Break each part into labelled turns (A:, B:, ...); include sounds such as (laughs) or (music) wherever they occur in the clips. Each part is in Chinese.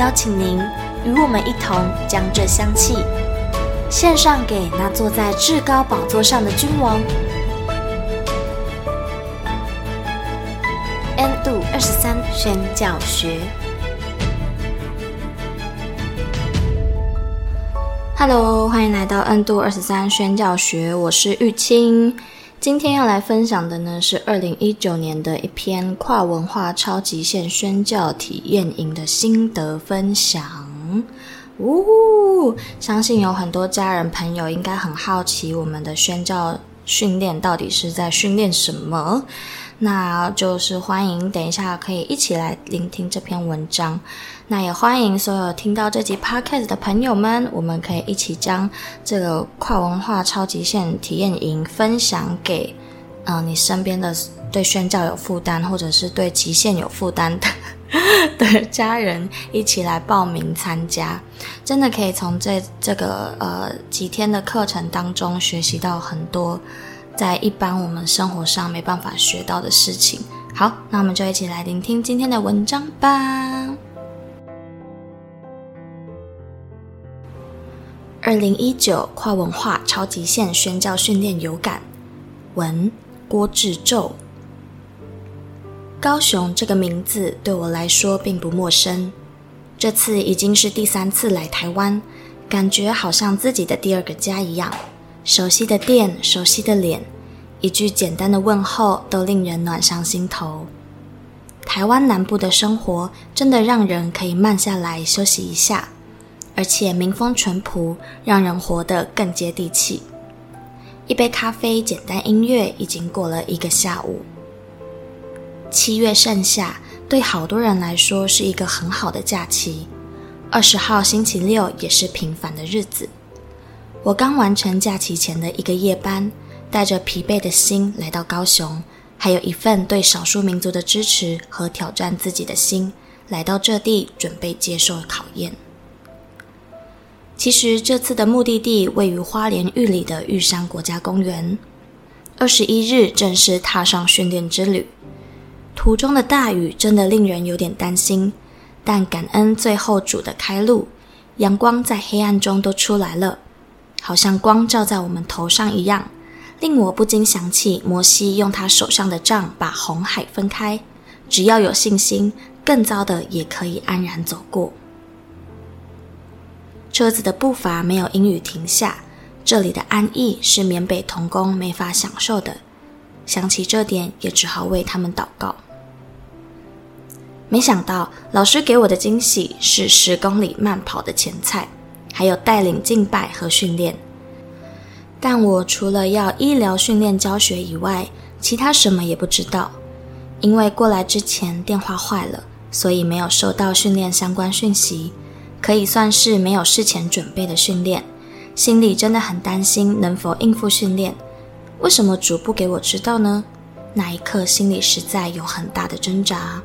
A: 邀请您与我们一同将这香气献上给那坐在至高宝座上的君王。N 度二十三宣教学，Hello，欢迎来到 N 度二十三宣教学，我是玉清。今天要来分享的呢，是二零一九年的一篇跨文化超极限宣教体验营的心得分享。呜，相信有很多家人朋友应该很好奇，我们的宣教训练到底是在训练什么？那就是欢迎等一下可以一起来聆听这篇文章。那也欢迎所有听到这集 podcast 的朋友们，我们可以一起将这个跨文化超极限体验营分享给，嗯、呃，你身边的对宣教有负担，或者是对极限有负担的 (laughs) 的家人，一起来报名参加。真的可以从这这个呃几天的课程当中学习到很多。在一般我们生活上没办法学到的事情。好，那我们就一起来聆听今天的文章吧。二零一九跨文化超极限宣教训练有感，文郭志宙。高雄这个名字对我来说并不陌生，这次已经是第三次来台湾，感觉好像自己的第二个家一样。熟悉的店，熟悉的脸，一句简单的问候都令人暖上心头。台湾南部的生活真的让人可以慢下来休息一下，而且民风淳朴，让人活得更接地气。一杯咖啡，简单音乐，已经过了一个下午。七月盛夏，对好多人来说是一个很好的假期。二十号星期六也是平凡的日子。我刚完成假期前的一个夜班，带着疲惫的心来到高雄，还有一份对少数民族的支持和挑战自己的心，来到这地准备接受考验。其实这次的目的地位于花莲玉里的玉山国家公园。二十一日正式踏上训练之旅，途中的大雨真的令人有点担心，但感恩最后主的开路，阳光在黑暗中都出来了。好像光照在我们头上一样，令我不禁想起摩西用他手上的杖把红海分开。只要有信心，更糟的也可以安然走过。车子的步伐没有因雨停下，这里的安逸是缅北童工没法享受的。想起这点，也只好为他们祷告。没想到老师给我的惊喜是十公里慢跑的前菜。还有带领敬拜和训练，但我除了要医疗训练教学以外，其他什么也不知道。因为过来之前电话坏了，所以没有收到训练相关讯息，可以算是没有事前准备的训练。心里真的很担心能否应付训练。为什么主不给我知道呢？那一刻心里实在有很大的挣扎。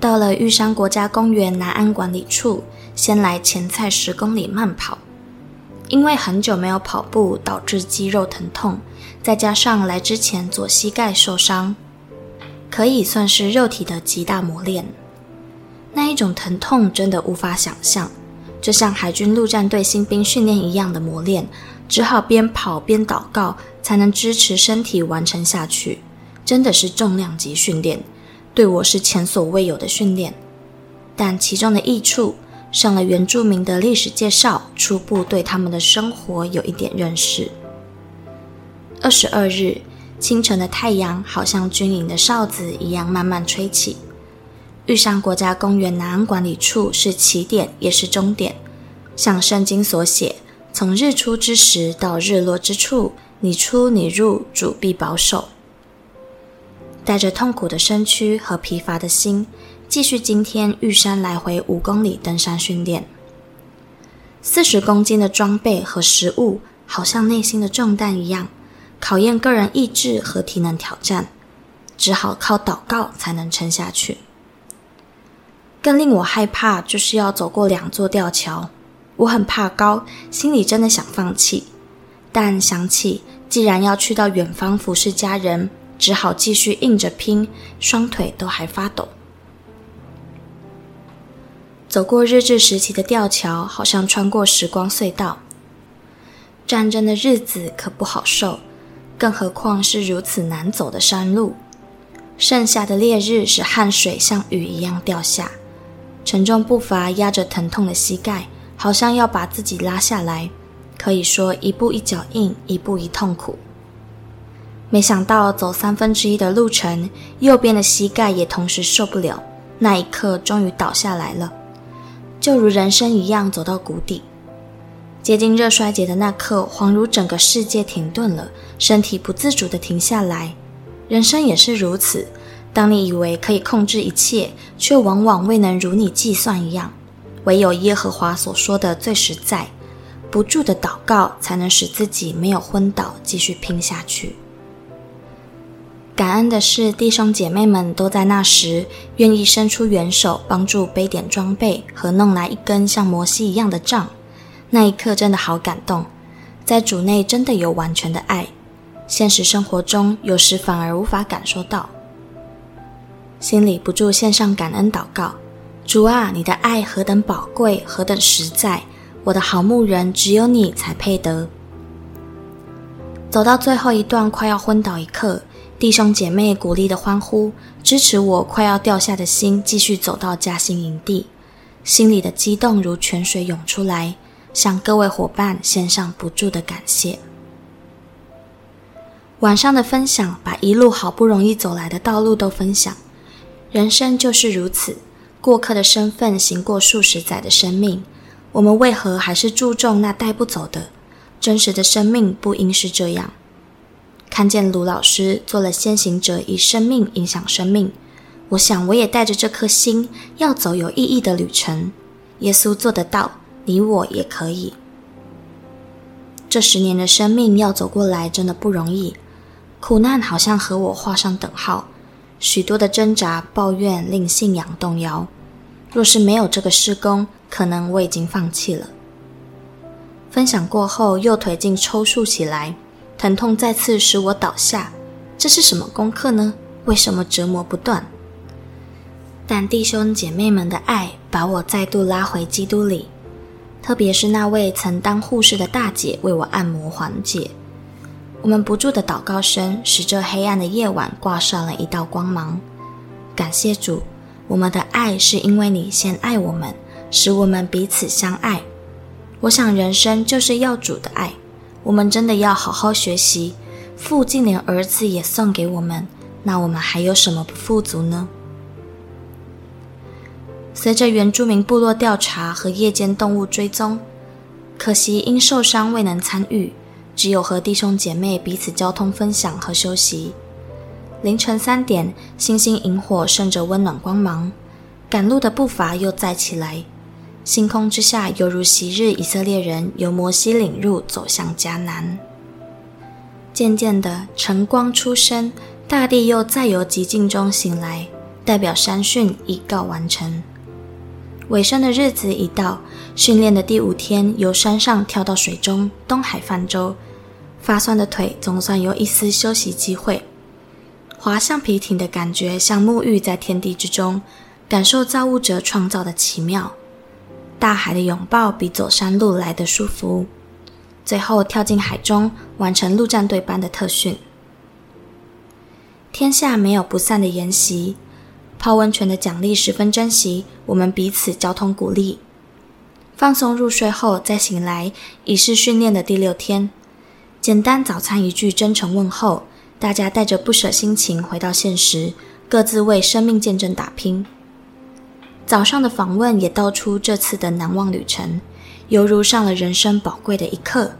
A: 到了玉山国家公园南安管理处。先来前菜十公里慢跑，因为很久没有跑步，导致肌肉疼痛，再加上来之前左膝盖受伤，可以算是肉体的极大磨练。那一种疼痛真的无法想象，就像海军陆战队新兵训练一样的磨练，只好边跑边祷告，才能支持身体完成下去。真的是重量级训练，对我是前所未有的训练，但其中的益处。上了原住民的历史介绍，初步对他们的生活有一点认识。二十二日清晨的太阳，好像军营的哨子一样慢慢吹起。玉山国家公园南安管理处是起点，也是终点。像圣经所写，从日出之时到日落之处，你出你入，主必保守。带着痛苦的身躯和疲乏的心，继续今天玉山来回五公里登山训练。四十公斤的装备和食物，好像内心的重担一样，考验个人意志和体能挑战，只好靠祷告才能撑下去。更令我害怕，就是要走过两座吊桥。我很怕高，心里真的想放弃，但想起既然要去到远方服侍家人，只好继续硬着拼，双腿都还发抖。走过日治时期的吊桥，好像穿过时光隧道。战争的日子可不好受，更何况是如此难走的山路。盛夏的烈日使汗水像雨一样掉下。沉重步伐压着疼痛的膝盖，好像要把自己拉下来。可以说一步一脚印，一步一痛苦。没想到走三分之一的路程，右边的膝盖也同时受不了。那一刻，终于倒下来了，就如人生一样走到谷底。接近热衰竭的那刻，恍如整个世界停顿了，身体不自主地停下来。人生也是如此。当你以为可以控制一切，却往往未能如你计算一样。唯有耶和华所说的最实在，不住的祷告才能使自己没有昏倒，继续拼下去。感恩的是，弟兄姐妹们都在那时愿意伸出援手，帮助背点装备和弄来一根像摩西一样的杖。那一刻真的好感动，在主内真的有完全的爱，现实生活中有时反而无法感受到。心里不住献上感恩祷告，主啊，你的爱何等宝贵，何等实在！我的好牧人，只有你才配得。走到最后一段，快要昏倒一刻，弟兄姐妹鼓励的欢呼，支持我快要掉下的心，继续走到嘉兴营地。心里的激动如泉水涌出来，向各位伙伴献上不住的感谢。晚上的分享，把一路好不容易走来的道路都分享。人生就是如此，过客的身份行过数十载的生命，我们为何还是注重那带不走的？真实的生命不应是这样。看见卢老师做了先行者，以生命影响生命，我想我也带着这颗心，要走有意义的旅程。耶稣做得到，你我也可以。这十年的生命要走过来，真的不容易，苦难好像和我画上等号。许多的挣扎、抱怨令信仰动摇。若是没有这个施工，可能我已经放弃了。分享过后，右腿竟抽搐起来，疼痛再次使我倒下。这是什么功课呢？为什么折磨不断？但弟兄姐妹们的爱把我再度拉回基督里，特别是那位曾当护士的大姐为我按摩缓解。我们不住的祷告声，使这黑暗的夜晚挂上了一道光芒。感谢主，我们的爱是因为你先爱我们，使我们彼此相爱。我想人生就是要主的爱，我们真的要好好学习。父竟连儿子也送给我们，那我们还有什么不富足呢？随着原住民部落调查和夜间动物追踪，可惜因受伤未能参与。只有和弟兄姐妹彼此交通分享和休息。凌晨三点，星星萤火渗着温暖光芒，赶路的步伐又再起来。星空之下，犹如昔日以色列人由摩西领入走向迦南。渐渐的，晨光初升，大地又再由寂静中醒来，代表山训已告完成。尾声的日子已到，训练的第五天，由山上跳到水中，东海泛舟。发酸的腿总算有一丝休息机会，划橡皮艇的感觉像沐浴在天地之中，感受造物者创造的奇妙。大海的拥抱比走山路来得舒服。最后跳进海中，完成陆战队般的特训。天下没有不散的筵席，泡温泉的奖励十分珍惜，我们彼此交通鼓励。放松入睡后再醒来，已是训练的第六天。简单早餐一句真诚问候，大家带着不舍心情回到现实，各自为生命见证打拼。早上的访问也道出这次的难忘旅程，犹如上了人生宝贵的一课。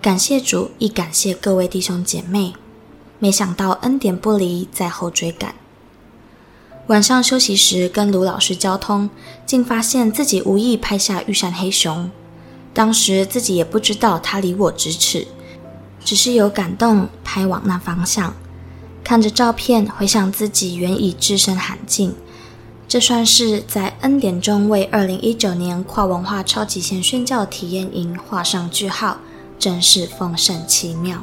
A: 感谢主，亦感谢各位弟兄姐妹。没想到恩典不离，在后追赶。晚上休息时，跟卢老师交通，竟发现自己无意拍下玉山黑熊。当时自己也不知道它离我咫尺，只是有感动，拍往那方向。看着照片，回想自己原已置身罕境，这算是在恩典中为二零一九年跨文化超级贤宣教体验营画上句号，真是丰盛奇妙。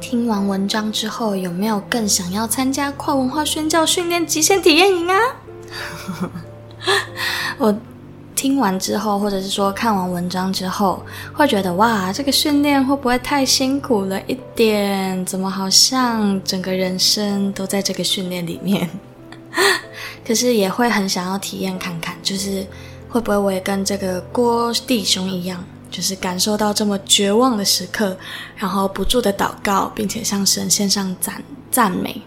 A: 听完文章之后，有没有更想要参加跨文化宣教训练极限体验营啊？(laughs) 我听完之后，或者是说看完文章之后，会觉得哇，这个训练会不会太辛苦了一点？怎么好像整个人生都在这个训练里面？(laughs) 可是也会很想要体验看看，就是会不会我也跟这个郭弟兄一样，就是感受到这么绝望的时刻，然后不住的祷告，并且向神献上赞赞美。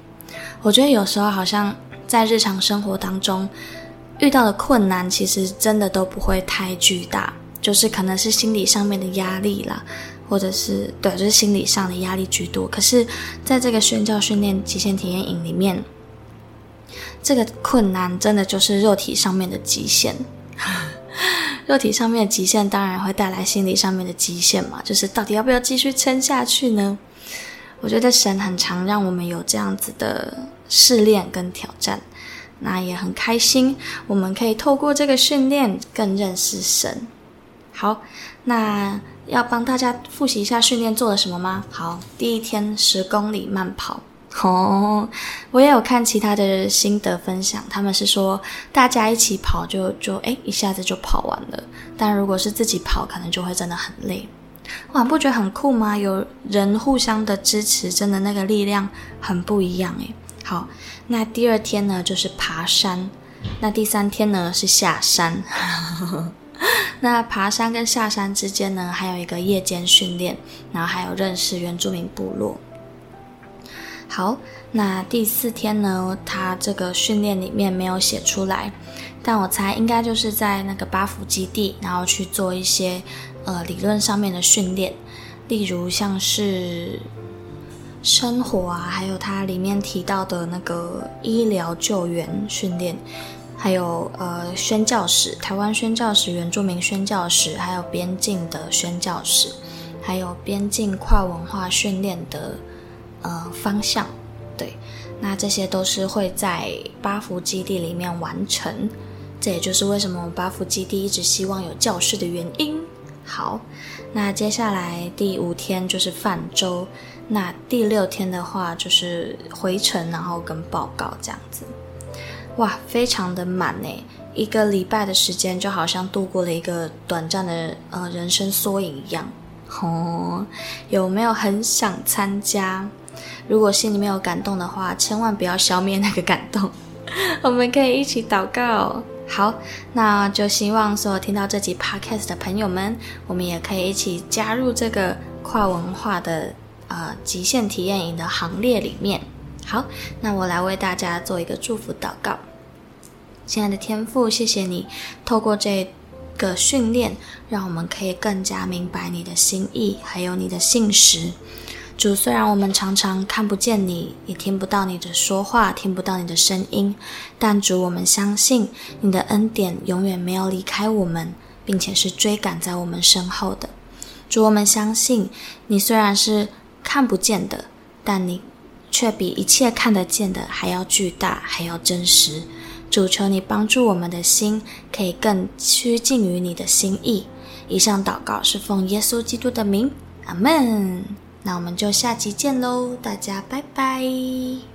A: 我觉得有时候好像在日常生活当中。遇到的困难其实真的都不会太巨大，就是可能是心理上面的压力啦，或者是对，就是心理上的压力居多。可是，在这个宣教训练极限体验营里面，这个困难真的就是肉体上面的极限。(laughs) 肉体上面的极限当然会带来心理上面的极限嘛，就是到底要不要继续撑下去呢？我觉得神很常让我们有这样子的试炼跟挑战。那也很开心，我们可以透过这个训练更认识神。好，那要帮大家复习一下训练做了什么吗？好，第一天十公里慢跑。哦，我也有看其他的心得分享，他们是说大家一起跑就就诶一下子就跑完了，但如果是自己跑，可能就会真的很累。哇，不觉得很酷吗？有人互相的支持，真的那个力量很不一样诶。好。那第二天呢，就是爬山。那第三天呢，是下山。(laughs) 那爬山跟下山之间呢，还有一个夜间训练，然后还有认识原住民部落。好，那第四天呢，他这个训练里面没有写出来，但我猜应该就是在那个巴福基地，然后去做一些呃理论上面的训练，例如像是。生活啊，还有它里面提到的那个医疗救援训练，还有呃宣教史，台湾宣教史、原住民宣教史，还有边境的宣教史，还有边境跨文化训练的呃方向，对，那这些都是会在八福基地里面完成，这也就是为什么我们八福基地一直希望有教室的原因。好，那接下来第五天就是泛舟。那第六天的话，就是回程，然后跟报告这样子，哇，非常的满诶，一个礼拜的时间就好像度过了一个短暂的呃人生缩影一样。哦，有没有很想参加？如果心里面有感动的话，千万不要消灭那个感动。(laughs) 我们可以一起祷告。好，那就希望所有听到这集 podcast 的朋友们，我们也可以一起加入这个跨文化的。呃，极限体验营的行列里面，好，那我来为大家做一个祝福祷告。亲爱的天父，谢谢你透过这个训练，让我们可以更加明白你的心意，还有你的信实。主，虽然我们常常看不见你，也听不到你的说话，听不到你的声音，但主，我们相信你的恩典永远没有离开我们，并且是追赶在我们身后的。主，我们相信你虽然是。看不见的，但你却比一切看得见的还要巨大，还要真实。主，求你帮助我们的心，可以更趋近于你的心意。以上祷告是奉耶稣基督的名，阿门。那我们就下集见喽，大家拜拜。